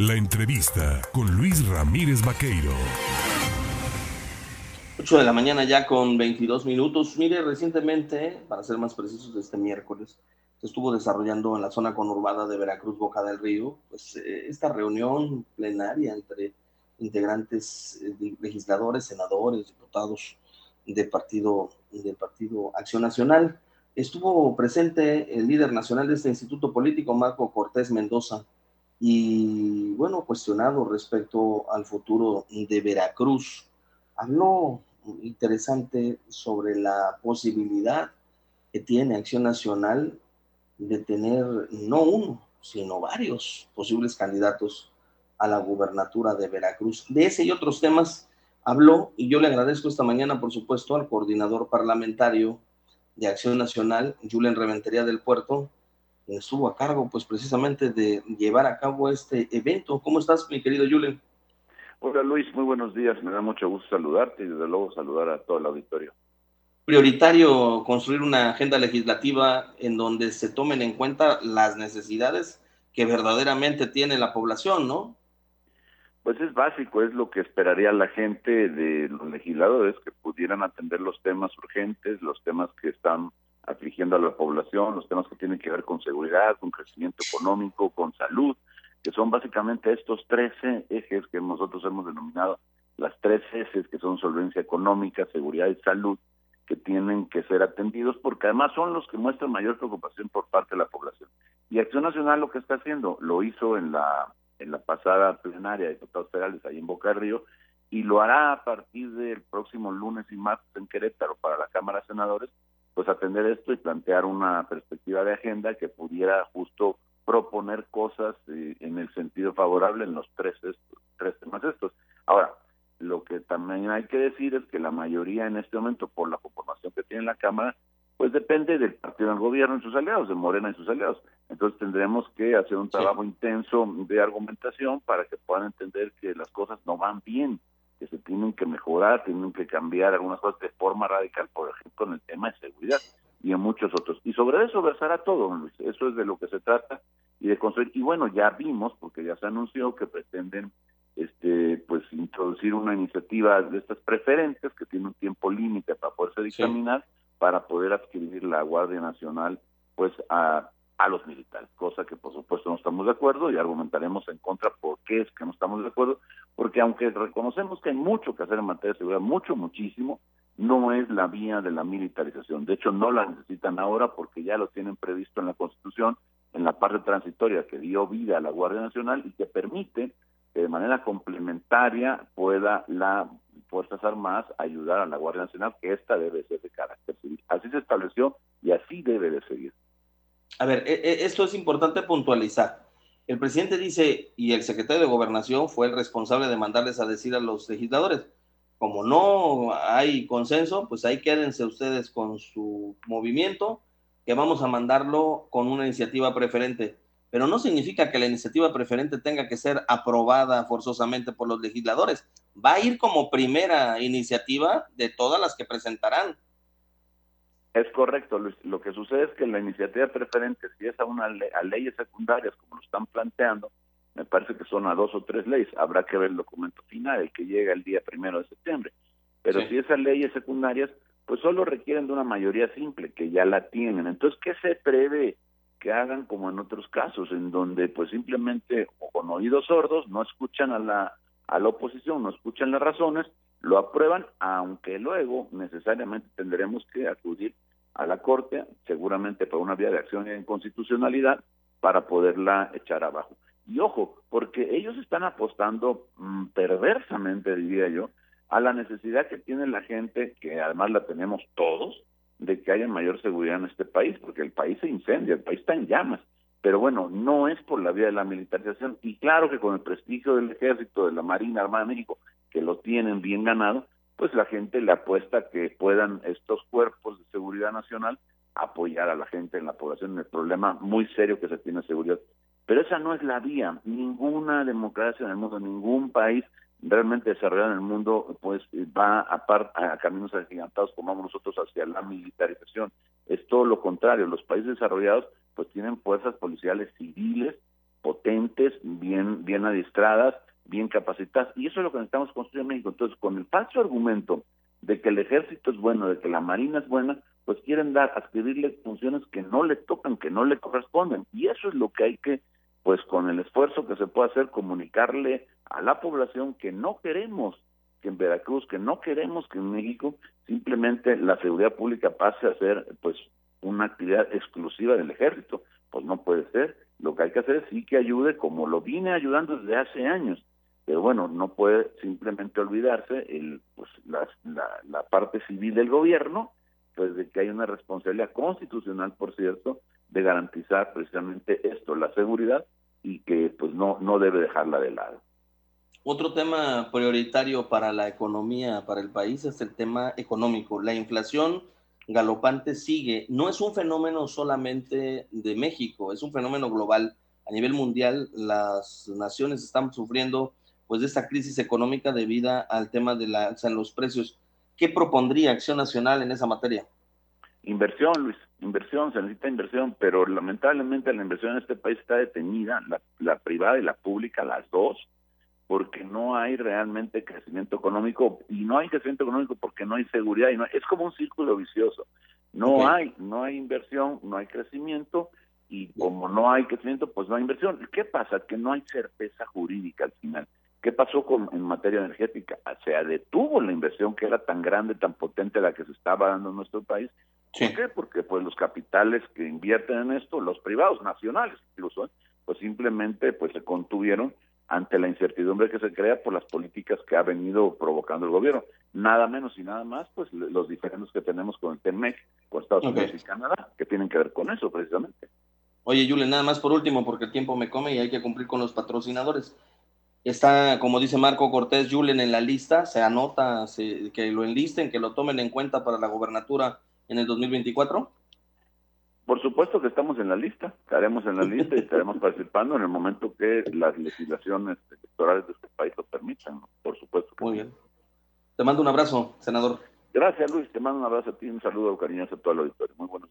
La entrevista con Luis Ramírez Vaqueiro. 8 de la mañana ya con 22 minutos. Mire, recientemente, para ser más precisos, este miércoles, se estuvo desarrollando en la zona conurbada de Veracruz, Boca del Río, pues eh, esta reunión plenaria entre integrantes, eh, legisladores, senadores, diputados del partido, del partido Acción Nacional. Estuvo presente el líder nacional de este instituto político, Marco Cortés Mendoza, y bueno, cuestionado respecto al futuro de Veracruz. Habló interesante sobre la posibilidad que tiene Acción Nacional de tener no uno, sino varios posibles candidatos a la gubernatura de Veracruz. De ese y otros temas habló y yo le agradezco esta mañana, por supuesto, al coordinador parlamentario de Acción Nacional, Julen Reventería del Puerto, estuvo a cargo pues precisamente de llevar a cabo este evento. ¿Cómo estás, mi querido Julen? Hola Luis, muy buenos días. Me da mucho gusto saludarte y desde luego saludar a todo el auditorio. Prioritario construir una agenda legislativa en donde se tomen en cuenta las necesidades que verdaderamente tiene la población, ¿no? Pues es básico, es lo que esperaría la gente de los legisladores que pudieran atender los temas urgentes, los temas que están afligiendo a la población, los temas que tienen que ver con seguridad, con crecimiento económico, con salud, que son básicamente estos 13 ejes que nosotros hemos denominado las tres ejes que son solvencia económica, seguridad y salud, que tienen que ser atendidos porque además son los que muestran mayor preocupación por parte de la población. Y Acción Nacional lo que está haciendo, lo hizo en la en la pasada plenaria de diputados federales ahí en Boca Río y lo hará a partir del próximo lunes y martes en Querétaro para la Cámara de Senadores pues atender esto y plantear una perspectiva de agenda que pudiera justo proponer cosas eh, en el sentido favorable en los tres, tres temas estos. Ahora, lo que también hay que decir es que la mayoría en este momento, por la conformación que tiene la Cámara, pues depende del partido del gobierno y sus aliados, de Morena y sus aliados. Entonces tendremos que hacer un trabajo intenso de argumentación para que puedan entender que las cosas no van bien que se tienen que mejorar, tienen que cambiar algunas cosas de forma radical, por ejemplo, en el tema de seguridad y en muchos otros. Y sobre eso versará todo, Luis. Eso es de lo que se trata y de construir. Y bueno, ya vimos, porque ya se anunció que pretenden este pues introducir una iniciativa de estas preferentes que tiene un tiempo límite para poderse dictaminar para poder adquirir la Guardia Nacional pues a a los militares, cosa que por supuesto no estamos de acuerdo y argumentaremos en contra por qué es que no estamos de acuerdo, porque aunque reconocemos que hay mucho que hacer en materia de seguridad, mucho, muchísimo, no es la vía de la militarización. De hecho, no la necesitan ahora porque ya lo tienen previsto en la Constitución, en la parte transitoria que dio vida a la Guardia Nacional y que permite que de manera complementaria pueda la Fuerzas Armadas ayudar a la Guardia Nacional, que esta debe ser de carácter civil. Así se estableció y así debe de seguir. A ver, e, e, esto es importante puntualizar. El presidente dice, y el secretario de Gobernación fue el responsable de mandarles a decir a los legisladores, como no hay consenso, pues ahí quédense ustedes con su movimiento, que vamos a mandarlo con una iniciativa preferente. Pero no significa que la iniciativa preferente tenga que ser aprobada forzosamente por los legisladores. Va a ir como primera iniciativa de todas las que presentarán. Es correcto, Lo que sucede es que la iniciativa preferente, si es a, una a leyes secundarias, como lo están planteando, me parece que son a dos o tres leyes. Habrá que ver el documento final, el que llega el día primero de septiembre. Pero si esas leyes secundarias, pues solo requieren de una mayoría simple, que ya la tienen. Entonces, ¿qué se prevé? Que hagan como en otros casos, en donde pues simplemente o con oídos sordos no escuchan a la, a la oposición, no escuchan las razones, lo aprueban, aunque luego necesariamente tendremos que acudir a la Corte, seguramente por una vía de acción de inconstitucionalidad, para poderla echar abajo. Y ojo, porque ellos están apostando mm, perversamente, diría yo, a la necesidad que tiene la gente, que además la tenemos todos, de que haya mayor seguridad en este país, porque el país se incendia, el país está en llamas. Pero bueno, no es por la vía de la militarización. Y claro que con el prestigio del ejército, de la Marina Armada de México, que lo tienen bien ganado, pues la gente le apuesta que puedan estos cuerpos de seguridad nacional apoyar a la gente en la población en el problema muy serio que se tiene seguridad. Pero esa no es la vía. Ninguna democracia en el mundo, ningún país realmente desarrollado en el mundo, pues va a, a caminos agigantados como vamos nosotros hacia la militarización. Es todo lo contrario. Los países desarrollados pues tienen fuerzas policiales civiles potentes, bien, bien adiestradas, bien capacitadas, y eso es lo que necesitamos construir en México. Entonces, con el falso argumento de que el ejército es bueno, de que la marina es buena, pues quieren dar, adquirirle funciones que no le tocan, que no le corresponden. Y eso es lo que hay que, pues con el esfuerzo que se puede hacer, comunicarle a la población que no queremos que en Veracruz, que no queremos que en México simplemente la seguridad pública pase a ser pues una actividad exclusiva del ejército. Pues no puede ser. Lo que hay que hacer es sí que ayude como lo viene ayudando desde hace años. Pero bueno, no puede simplemente olvidarse el, pues, la, la, parte civil del gobierno, pues de que hay una responsabilidad constitucional, por cierto, de garantizar precisamente esto, la seguridad, y que pues no, no debe dejarla de lado. Otro tema prioritario para la economía, para el país, es el tema económico. La inflación galopante sigue. No es un fenómeno solamente de México, es un fenómeno global. A nivel mundial, las naciones están sufriendo pues de esta crisis económica debido al tema de la alza en los precios. ¿Qué propondría Acción Nacional en esa materia? Inversión, Luis, inversión, se necesita inversión, pero lamentablemente la inversión en este país está detenida, la, la privada y la pública, las dos, porque no hay realmente crecimiento económico y no hay crecimiento económico porque no hay seguridad y no es como un círculo vicioso. No hay no hay inversión, no hay crecimiento y como no hay crecimiento, pues no hay inversión. ¿Qué pasa? Que no hay certeza jurídica al final. ¿Qué pasó con, en materia energética? Se detuvo la inversión que era tan grande, tan potente la que se estaba dando en nuestro país. ¿Por qué? Porque pues los capitales que invierten en esto, los privados, nacionales incluso, pues simplemente pues se contuvieron ante la incertidumbre que se crea por las políticas que ha venido provocando el gobierno. Nada menos y nada más, pues los diferentes que tenemos con el TEMEC, con Estados Unidos y Canadá, que tienen que ver con eso precisamente. Oye, Julen, nada más por último, porque el tiempo me come y hay que cumplir con los patrocinadores. Está, como dice Marco Cortés, Julen en la lista, se anota que lo enlisten, que lo tomen en cuenta para la gobernatura en el 2024. Por supuesto que estamos en la lista, estaremos en la lista y estaremos participando en el momento que las legislaciones electorales de este país lo permitan, por supuesto. Muy bien. Te mando un abrazo, senador. Gracias, Luis. Te mando un abrazo a ti y un saludo cariñoso a todo el auditorio. Muy buenos días.